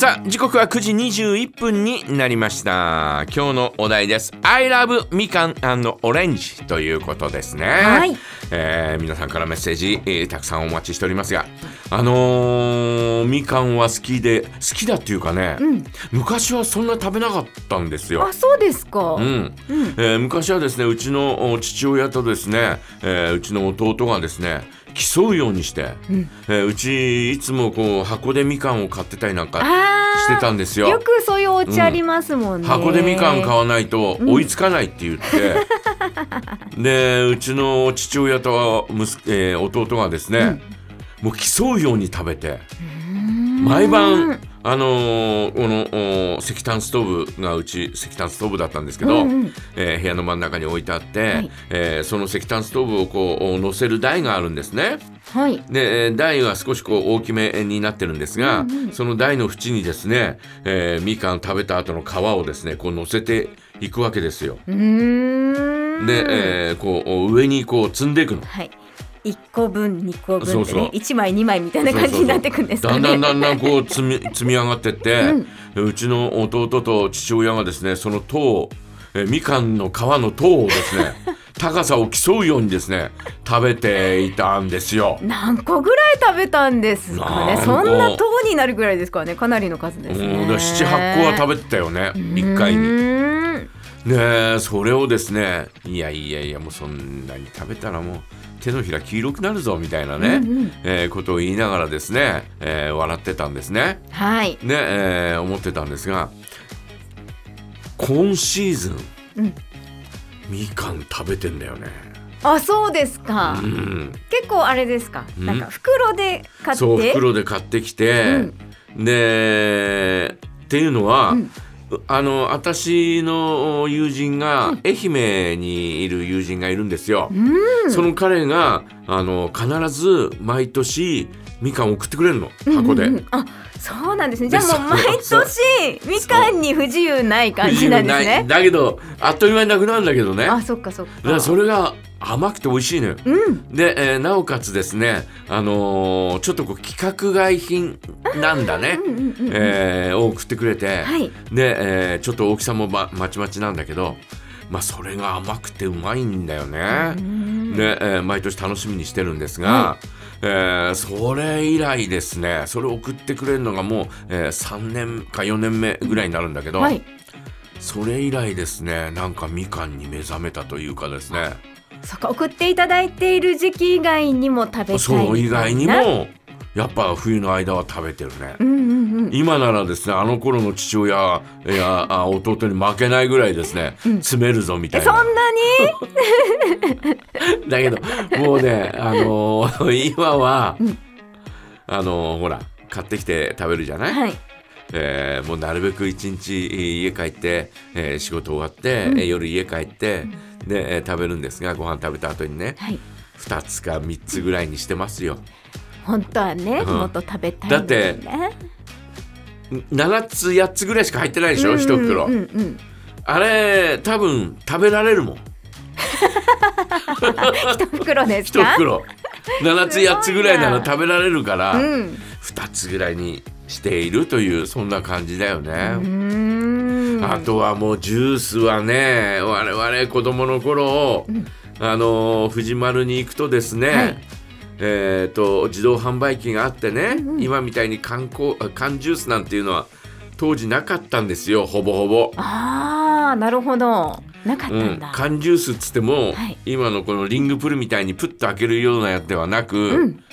さあ時刻は9時21分になりました。今日のお題です。I love みかんオレンジということですね、はい。えー皆さんからメッセージ、えーたくさんお待ちしておりますがあのーみかんは好きで好きだっていうかね、昔はそんな食べなかったんですよ。あそうですか、うん。えー昔はですねうちのお父親とですね、えーうちの弟がですね競うようにして、えーうちいつもこう箱でみかんを買ってたりなんかしてたんですよ。よくそういうお家ありますもんね、箱でみかん買わないと追いつかないって言って、でうちの父親と息子、えー弟がですね、もう競うように食べて毎晩あのーこのお石炭ストーブがうち石炭ストーブだったんですけど、うんうんえー部屋の真ん中に置いてあって、はいえーその石炭ストーブをこうお乗せる台があるんですね。はいでえー台は少しこう大きめになってるんですが、その台の縁にですね、えーみかん食べた後の皮をですねこう乗せていくわけですよ。うーんで、えーこう上にこう積んでいくの。はい一個分二個分ってねそうそう。一枚二枚みたいな感じになっていくんですかね。だんだんだんだんこう積み積み上がってって、うちの弟と父親がですねその塔を、えーみかんの皮の塔をですね 高さを競うようにですね食べていたんですよ。何個ぐらい食べたんですかね。そんな塔になるぐらいですかね。かなりの数ですね。うんだ七八個は食べてたよね一回に。ねえそれをですねいやいやいやもうそんなに食べたらもう手のひら黄色くなるぞみたいなね、うんうん。えーことを言いながらですね、えー笑ってたんですね。はい。ねえー思ってたんですが今シーズン、うん。みかん食べてんだよね。あそうですか、うん、結構あれですか、うん。なんか袋で買って？そう袋で買ってきて、でっていうのは、うんあの私の友人が愛媛にいる友人がいるんですよ。うんその彼があの必ず毎年みかんを送ってくれるの？箱で。うんうん。うんあそうなんですね。じゃあもう毎年みかんに不自由ない感じなんですね。だけどあっという間になくなるんだけどね。あそっかそっか。だからそれが甘くて美味しいのよ。うん。で、えーなおかつですね、あのーちょっとこう規格外品なんだね、うんうんうんうんえーを送ってくれて、はい。で、えーちょっと大きさもままちまちなんだけど、まあ、それが甘くてうまいんだよね。うんで、えー毎年楽しみにしてるんですが、えーそれ以来ですね。それを送ってくれるのがもう、え3年か4年目ぐらいになるんだけど、はい。それ以来ですね。なんかみかんに目覚めたというかですね。そっか。送っていただいている時期以外にも食べたいそう以外にもやっぱ冬の間は食べてるね。うんうんうん。今ならですねあの頃の父親やあ弟に負けないぐらいですね、詰めるぞみたいな。えそんな だけどもうねあのー 今は、うん。あのーほら買ってきて食べるじゃない、にはい。えーもうなるべく一日えー家帰って、えー仕事終わって、うん。えー夜家帰って、で、えー食べるんですがご飯食べた後にねはい。2つか3つぐらいにしてますよ。本当はね、うん。もっと食べたいんだよね。7つ8つぐらいしか入ってないでしょ、一袋、うんうんうん。あれ多分食べられるもん。一袋です一か袋7つ8つぐらいなら食べられるから、うん。2つぐらいにしているというそんな感じだよね。あとはもうジュースはね我々子供の頃、あの藤丸に行くとですね、はいえー、と自動販売機があってね、今みたいに缶コー缶ジュースなんていうのは当時なかったんですよほぼほぼ。ああなるほど。なかったうんんだ、、缶ジュースっつっても、はい。今のこのリングプルみたいにプッと開けるようなやつではなく、うん。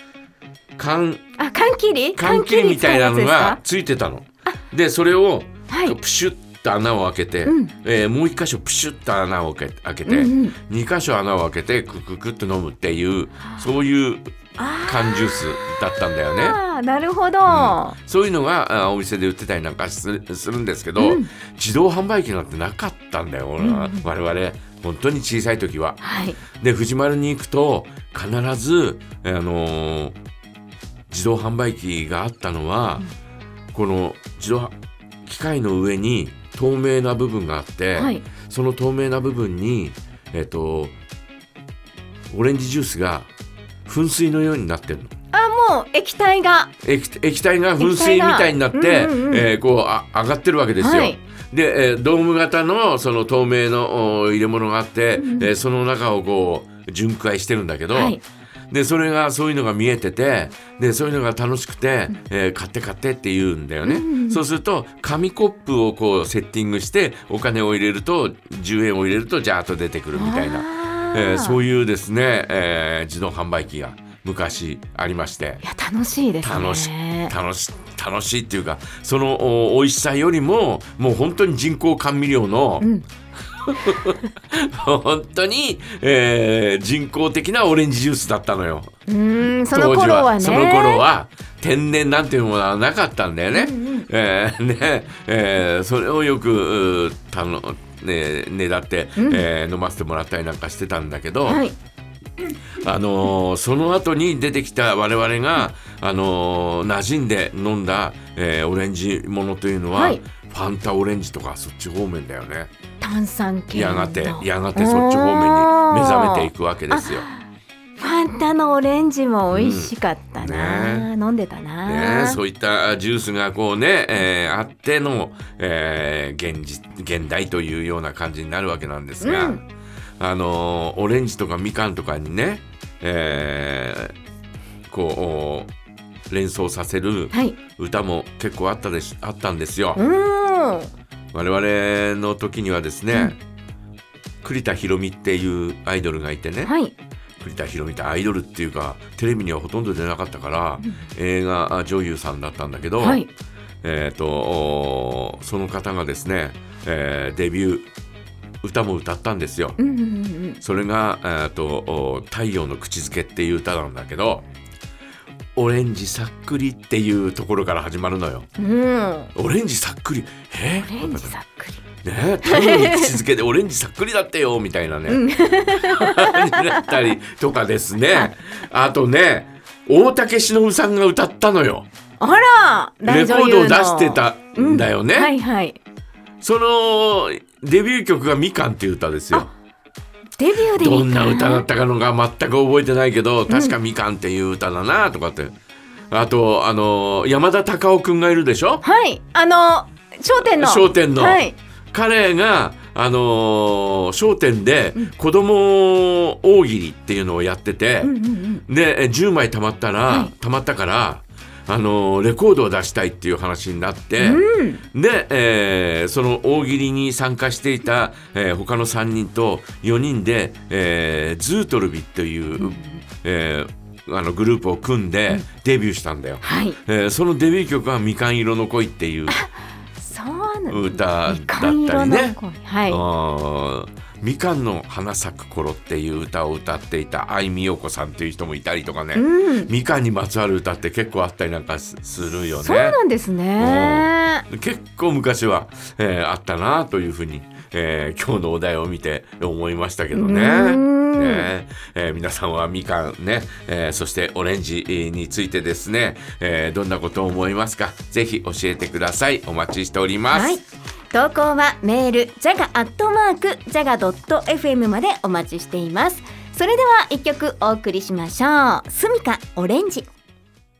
缶あ缶切り？缶切りみたいなのがついてたの。でそれをはい。プシュッと穴を開けて、うん。えーもう一箇所プシュッと穴を開けて、うんうん。二箇所穴を開けてクククッと飲むっていうそういう缶ジュースだったんだよね。なるほど、そういうのがあお店で売ってたりなんかするするんですけど、うん。自動販売機なんてなかったんだよ、俺は。我々本当に小さい時は。はい。で藤丸に行くと必ず、あのー自動販売機があったのは、この自動機械の上に透明な部分があって、はい。その透明な部分にえっ、とオレンジジュースが噴水のようになってるの。あもう液体が。液液体が噴水みたいになって、うんうんうん。えーこうあ上がってるわけですよ。はい。で、えードーム型のその透明のお入れ物があって、うんうん。えーその中をこう巡回してるんだけど、はいでそれがそういうのが見えててでそういうのが楽しくて、えー買って買ってって言うんだよね、そうすると紙コップをこうセッティングしてお金を入れると10円を入れるとジャーッと出てくるみたいな、えーそういうですね、えー自動販売機が昔ありまして。いや楽しいですね。楽し楽し楽しいっていうかそのお美味しさよりももう本当に人工甘味料の、うん本当に、えー人工的なオレンジジュースだったのよ。うーんその当時頃はねその頃は天然なんていうものはなかったんだよね。うんうんえーねえーそれをよくうーたの、ね、ねだって、うんえー飲ませてもらったりなんかしてたんだけど、はいあのーその後に出てきた我々が、あのー馴染んで飲んだ、えーオレンジものというのは、はいファンタオレンジとかそっち方面だよね。炭酸系の。やがてやがてそっち方面に目覚めていくわけですよ。ファンタのオレンジも美味しかったな、うん。飲んでたな、ね、そういったジュースがこうね、えーあっての、えー現実現代というような感じになるわけなんですが、うん。あのーオレンジとかみかんとかにね、えーこう連想させるはい。歌も結構あったでしあったんですよ。うーん我々の時にはですね、栗田ひろみっていうアイドルがいてね、はい。栗田ひろみってアイドルっていうかテレビにはほとんど出なかったから、映画女優さんだったんだけど、はい。えー、とその方がですね、えーデビュー歌も歌ったんですよ。うんうんうん。それが、えー、とお太陽の口づけっていう歌なんだけどオレンジさっくりっていうところから始まるのよ。うん。うんオレンジさっくり。え？オレンジさっくり。ね太陽の口づけでオレンジさっくりだってよみたいなね、うん。になったりとかですね。あとね大竹しのぶさんが歌ったのよ。あらレコードを出してたんだよね。うん。はいはい。そのデビュー曲が「みかん」っていう歌ですよ。デビューでどんな歌だったかのが全く覚えてないけど確か「みかん」っていう歌だなとかって。あとあの山田隆夫くんがいるでしょ？はい。あの商店の。笑点の。はい。彼があのー笑点で子供大喜利っていうのをやってて、うんうんうん。でえ10枚貯まったら、はい。貯まったから、あのーレコードを出したいっていう話になって、うん。で、えーその大喜利に参加していた、えー他の3人と4人で、えーズートルビという、えーあのグループを組んでデビューしたんだよ。はい。えーそのデビュー曲が「みかん色の恋」っていう歌だみったりね。声はいみかんの花咲く頃っていう歌を歌っていた相見陽子さんっていう人もいたりとかね、うん。みかんにまつわる歌って結構あったりなんかすするよね。そうなんですね。結構昔は、えーあったなというふうに、えー今日のお題を見て思いましたけどね。うん。ね。えー皆さんはみかんね、えーそしてオレンジについてですね、えーどんなことを思いますかぜひ教えてください。お待ちしております。はい投稿はメールジャガアットマークジャガ .fm までお待ちしています。それでは一曲お送りしましょう。スミカオレンジ。